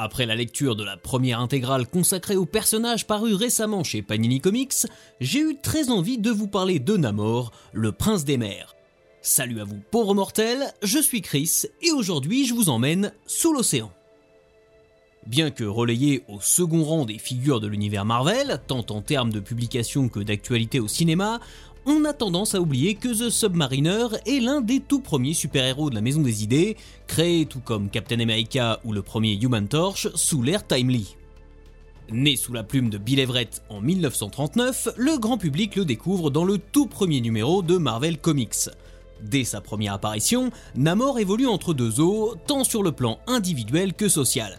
Après la lecture de la première intégrale consacrée au personnage paru récemment chez Panini Comics, j'ai eu très envie de vous parler de Namor, le prince des mers. Salut à vous pauvres mortels, je suis Chris et aujourd'hui je vous emmène sous l'océan. Bien que relayé au second rang des figures de l'univers Marvel, tant en termes de publication que d'actualité au cinéma, on a tendance à oublier que The Submariner est l'un des tout premiers super-héros de la Maison des Idées, créé tout comme Captain America ou le premier Human Torch sous l'ère Timely. Né sous la plume de Bill Everett en 1939, le grand public le découvre dans le tout premier numéro de Marvel Comics. Dès sa première apparition, Namor évolue entre deux eaux, tant sur le plan individuel que social.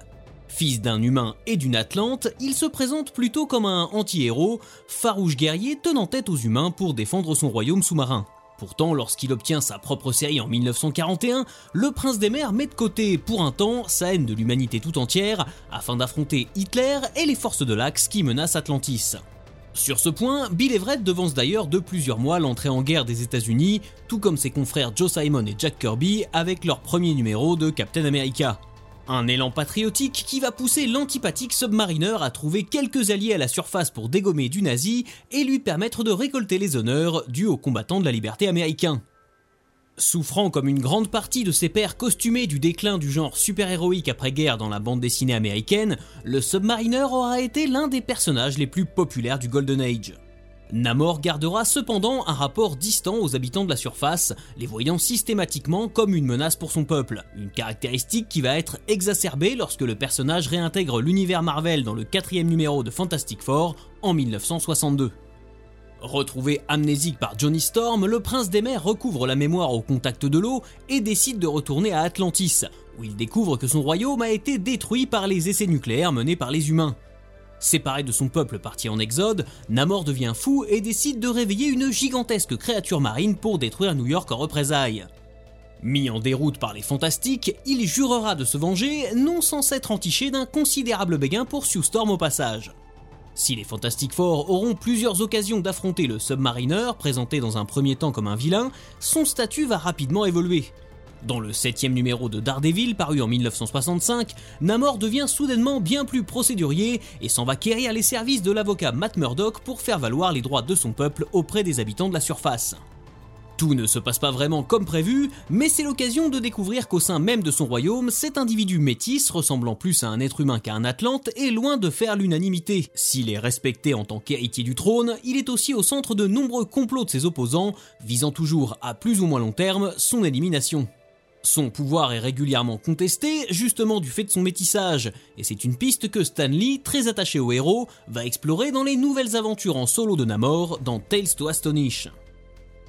Fils d'un humain et d'une Atlante, il se présente plutôt comme un anti-héros, farouche guerrier tenant tête aux humains pour défendre son royaume sous-marin. Pourtant, lorsqu'il obtient sa propre série en 1941, le prince des mers met de côté pour un temps sa haine de l'humanité tout entière afin d'affronter Hitler et les forces de l'Axe qui menacent Atlantis. Sur ce point, Bill Everett devance d'ailleurs de plusieurs mois l'entrée en guerre des États-Unis, tout comme ses confrères Joe Simon et Jack Kirby avec leur premier numéro de Captain America. Un élan patriotique qui va pousser l'antipathique Submariner à trouver quelques alliés à la surface pour dégommer du nazi et lui permettre de récolter les honneurs dus aux combattants de la liberté américains. Souffrant comme une grande partie de ses pairs costumés du déclin du genre super-héroïque après-guerre dans la bande dessinée américaine, le Submariner aura été l'un des personnages les plus populaires du Golden Age. Namor gardera cependant un rapport distant aux habitants de la surface, les voyant systématiquement comme une menace pour son peuple, une caractéristique qui va être exacerbée lorsque le personnage réintègre l'univers Marvel dans le quatrième numéro de Fantastic Four en 1962. Retrouvé amnésique par Johnny Storm, le prince des mers recouvre la mémoire au contact de l'eau et décide de retourner à Atlantis, où il découvre que son royaume a été détruit par les essais nucléaires menés par les humains. Séparé de son peuple parti en exode, Namor devient fou et décide de réveiller une gigantesque créature marine pour détruire New York en représailles. Mis en déroute par les fantastiques, il jurera de se venger, non sans s'être entiché d'un considérable béguin pour Sue Storm au passage. Si les Fantastic Four auront plusieurs occasions d'affronter le Submariner, présenté dans un premier temps comme un vilain, son statut va rapidement évoluer. Dans le septième numéro de Daredevil, paru en 1965, Namor devient soudainement bien plus procédurier et s'en va quérir les services de l'avocat Matt Murdock pour faire valoir les droits de son peuple auprès des habitants de la surface. Tout ne se passe pas vraiment comme prévu, mais c'est l'occasion de découvrir qu'au sein même de son royaume, cet individu métis, ressemblant plus à un être humain qu'à un Atlante, est loin de faire l'unanimité. S'il est respecté en tant qu'héritier du trône, il est aussi au centre de nombreux complots de ses opposants, visant toujours à plus ou moins long terme son élimination. Son pouvoir est régulièrement contesté, justement du fait de son métissage, et c'est une piste que Stan Lee, très attaché au héros, va explorer dans les nouvelles aventures en solo de Namor dans Tales to Astonish.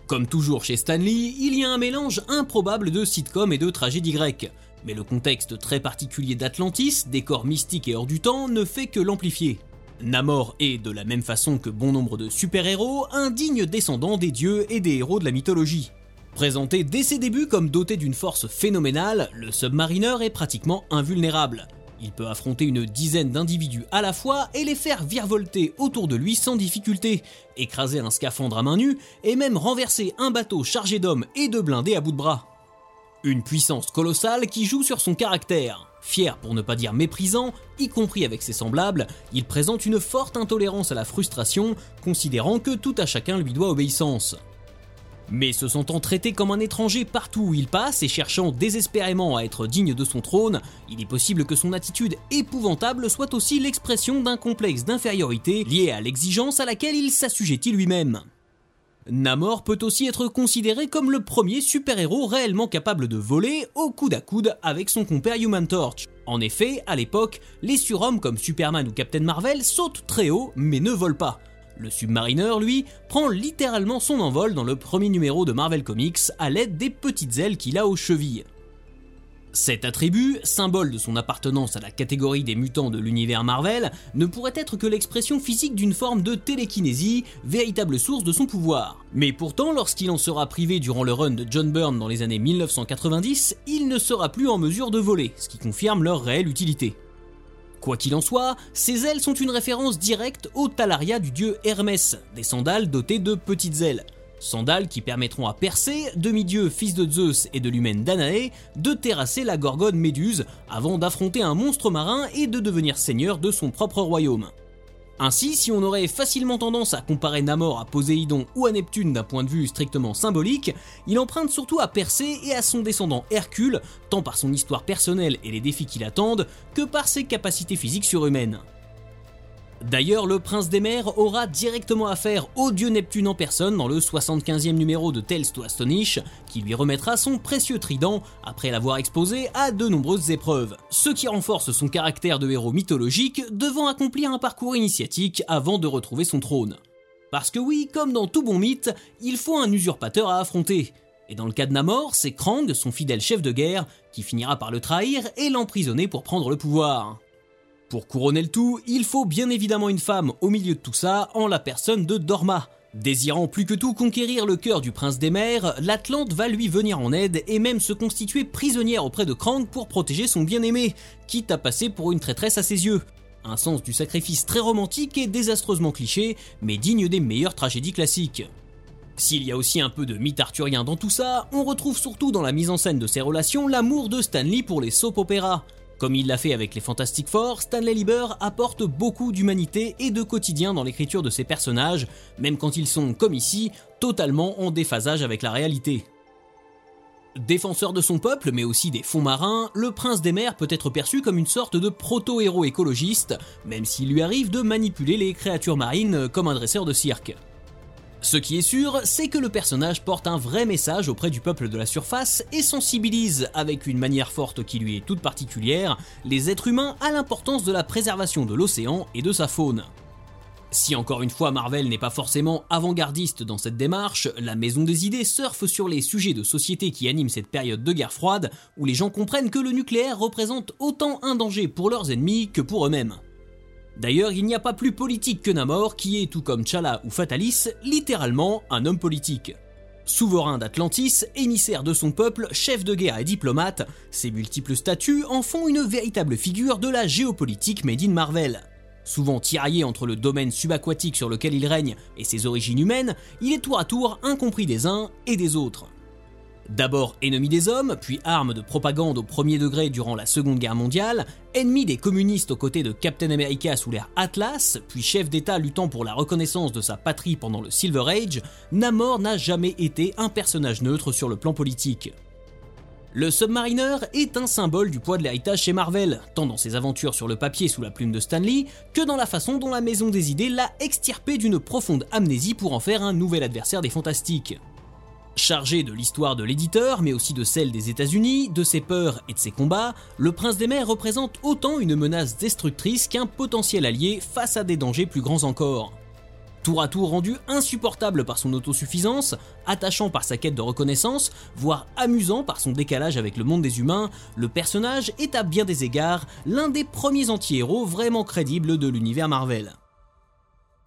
Comme toujours chez Stan Lee, il y a un mélange improbable de sitcom et de tragédie grecque, mais le contexte très particulier d'Atlantis, décor mystique et hors du temps, ne fait que l'amplifier. Namor est, de la même façon que bon nombre de super-héros, un digne descendant des dieux et des héros de la mythologie. Présenté dès ses débuts comme doté d'une force phénoménale, le Submariner est pratiquement invulnérable. Il peut affronter une dizaine d'individus à la fois et les faire virevolter autour de lui sans difficulté, écraser un scaphandre à main nue et même renverser un bateau chargé d'hommes et de blindés à bout de bras. Une puissance colossale qui joue sur son caractère. Fier pour ne pas dire méprisant, y compris avec ses semblables, il présente une forte intolérance à la frustration, considérant que tout à chacun lui doit obéissance. Mais se sentant traité comme un étranger partout où il passe et cherchant désespérément à être digne de son trône, il est possible que son attitude épouvantable soit aussi l'expression d'un complexe d'infériorité lié à l'exigence à laquelle il s'assujettit lui-même. Namor peut aussi être considéré comme le premier super-héros réellement capable de voler au coude à coude avec son compère Human Torch. En effet, à l'époque, les surhommes comme Superman ou Captain Marvel sautent très haut mais ne volent pas. Le Submariner, lui, prend littéralement son envol dans le premier numéro de Marvel Comics à l'aide des petites ailes qu'il a aux chevilles. Cet attribut, symbole de son appartenance à la catégorie des mutants de l'univers Marvel, ne pourrait être que l'expression physique d'une forme de télékinésie, véritable source de son pouvoir. Mais pourtant, lorsqu'il en sera privé durant le run de John Byrne dans les années 1990, il ne sera plus en mesure de voler, ce qui confirme leur réelle utilité. Quoi qu'il en soit, ces ailes sont une référence directe au talaria du dieu Hermès, des sandales dotées de petites ailes. Sandales qui permettront à Persée, demi-dieu fils de Zeus et de l'humaine Danaé, de terrasser la gorgone Méduse avant d'affronter un monstre marin et de devenir seigneur de son propre royaume. Ainsi, si on aurait facilement tendance à comparer Namor à Poséidon ou à Neptune d'un point de vue strictement symbolique, il emprunte surtout à Persée et à son descendant Hercule, tant par son histoire personnelle et les défis qui l'attendent, que par ses capacités physiques surhumaines. D'ailleurs, le prince des mers aura directement affaire au dieu Neptune en personne dans le 75e numéro de Tales to Astonish, qui lui remettra son précieux trident après l'avoir exposé à de nombreuses épreuves, ce qui renforce son caractère de héros mythologique devant accomplir un parcours initiatique avant de retrouver son trône. Parce que oui, comme dans tout bon mythe, il faut un usurpateur à affronter. Et dans le cas de Namor, c'est Krang, son fidèle chef de guerre, qui finira par le trahir et l'emprisonner pour prendre le pouvoir. Pour couronner le tout, il faut bien évidemment une femme au milieu de tout ça, en la personne de Dorma. Désirant plus que tout conquérir le cœur du prince des mers, l'Atlante va lui venir en aide et même se constituer prisonnière auprès de Krang pour protéger son bien-aimé, quitte à passer pour une traîtresse à ses yeux. Un sens du sacrifice très romantique et désastreusement cliché, mais digne des meilleures tragédies classiques. S'il y a aussi un peu de mythe arthurien dans tout ça, on retrouve surtout dans la mise en scène de ces relations l'amour de Stanley pour les soap opéras. Comme il l'a fait avec les Fantastic Four, Stanley Lieber apporte beaucoup d'humanité et de quotidien dans l'écriture de ses personnages, même quand ils sont, comme ici, totalement en déphasage avec la réalité. Défenseur de son peuple, mais aussi des fonds marins, le prince des mers peut être perçu comme une sorte de proto-héros écologiste, même s'il lui arrive de manipuler les créatures marines comme un dresseur de cirque. Ce qui est sûr, c'est que le personnage porte un vrai message auprès du peuple de la surface et sensibilise, avec une manière forte qui lui est toute particulière, les êtres humains à l'importance de la préservation de l'océan et de sa faune. Si encore une fois Marvel n'est pas forcément avant-gardiste dans cette démarche, la Maison des Idées surfe sur les sujets de société qui animent cette période de guerre froide, où les gens comprennent que le nucléaire représente autant un danger pour leurs ennemis que pour eux-mêmes. D'ailleurs, il n'y a pas plus politique que Namor, qui est, tout comme T'Challa ou Fatalis, littéralement un homme politique. Souverain d'Atlantis, émissaire de son peuple, chef de guerre et diplomate, ses multiples statuts en font une véritable figure de la géopolitique made in Marvel. Souvent tiraillé entre le domaine subaquatique sur lequel il règne et ses origines humaines, il est tour à tour incompris des uns et des autres. D'abord ennemi des hommes, puis arme de propagande au premier degré durant la Seconde Guerre mondiale, ennemi des communistes aux côtés de Captain America sous l'ère Atlas, puis chef d'État luttant pour la reconnaissance de sa patrie pendant le Silver Age, Namor n'a jamais été un personnage neutre sur le plan politique. Le Submariner est un symbole du poids de l'héritage chez Marvel, tant dans ses aventures sur le papier sous la plume de Stanley, que dans la façon dont la Maison des Idées l'a extirpé d'une profonde amnésie pour en faire un nouvel adversaire des Fantastiques. Chargé de l'histoire de l'éditeur, mais aussi de celle des États-Unis, de ses peurs et de ses combats, le Prince des Mers représente autant une menace destructrice qu'un potentiel allié face à des dangers plus grands encore. Tour à tour rendu insupportable par son autosuffisance, attachant par sa quête de reconnaissance, voire amusant par son décalage avec le monde des humains, le personnage est à bien des égards l'un des premiers anti-héros vraiment crédibles de l'univers Marvel.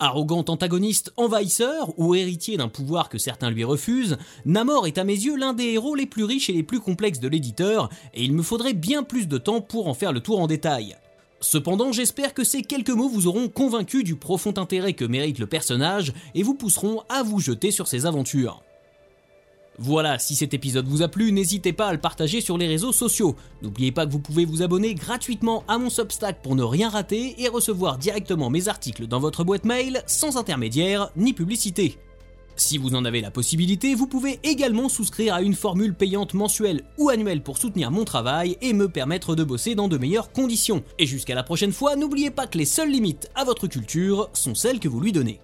Arrogant antagoniste envahisseur ou héritier d'un pouvoir que certains lui refusent, Namor est à mes yeux l'un des héros les plus riches et les plus complexes de l'éditeur, et il me faudrait bien plus de temps pour en faire le tour en détail. Cependant, j'espère que ces quelques mots vous auront convaincu du profond intérêt que mérite le personnage et vous pousseront à vous jeter sur ses aventures. Voilà, si cet épisode vous a plu, n'hésitez pas à le partager sur les réseaux sociaux. N'oubliez pas que vous pouvez vous abonner gratuitement à mon Substack pour ne rien rater et recevoir directement mes articles dans votre boîte mail sans intermédiaire ni publicité. Si vous en avez la possibilité, vous pouvez également souscrire à une formule payante mensuelle ou annuelle pour soutenir mon travail et me permettre de bosser dans de meilleures conditions. Et jusqu'à la prochaine fois, n'oubliez pas que les seules limites à votre culture sont celles que vous lui donnez.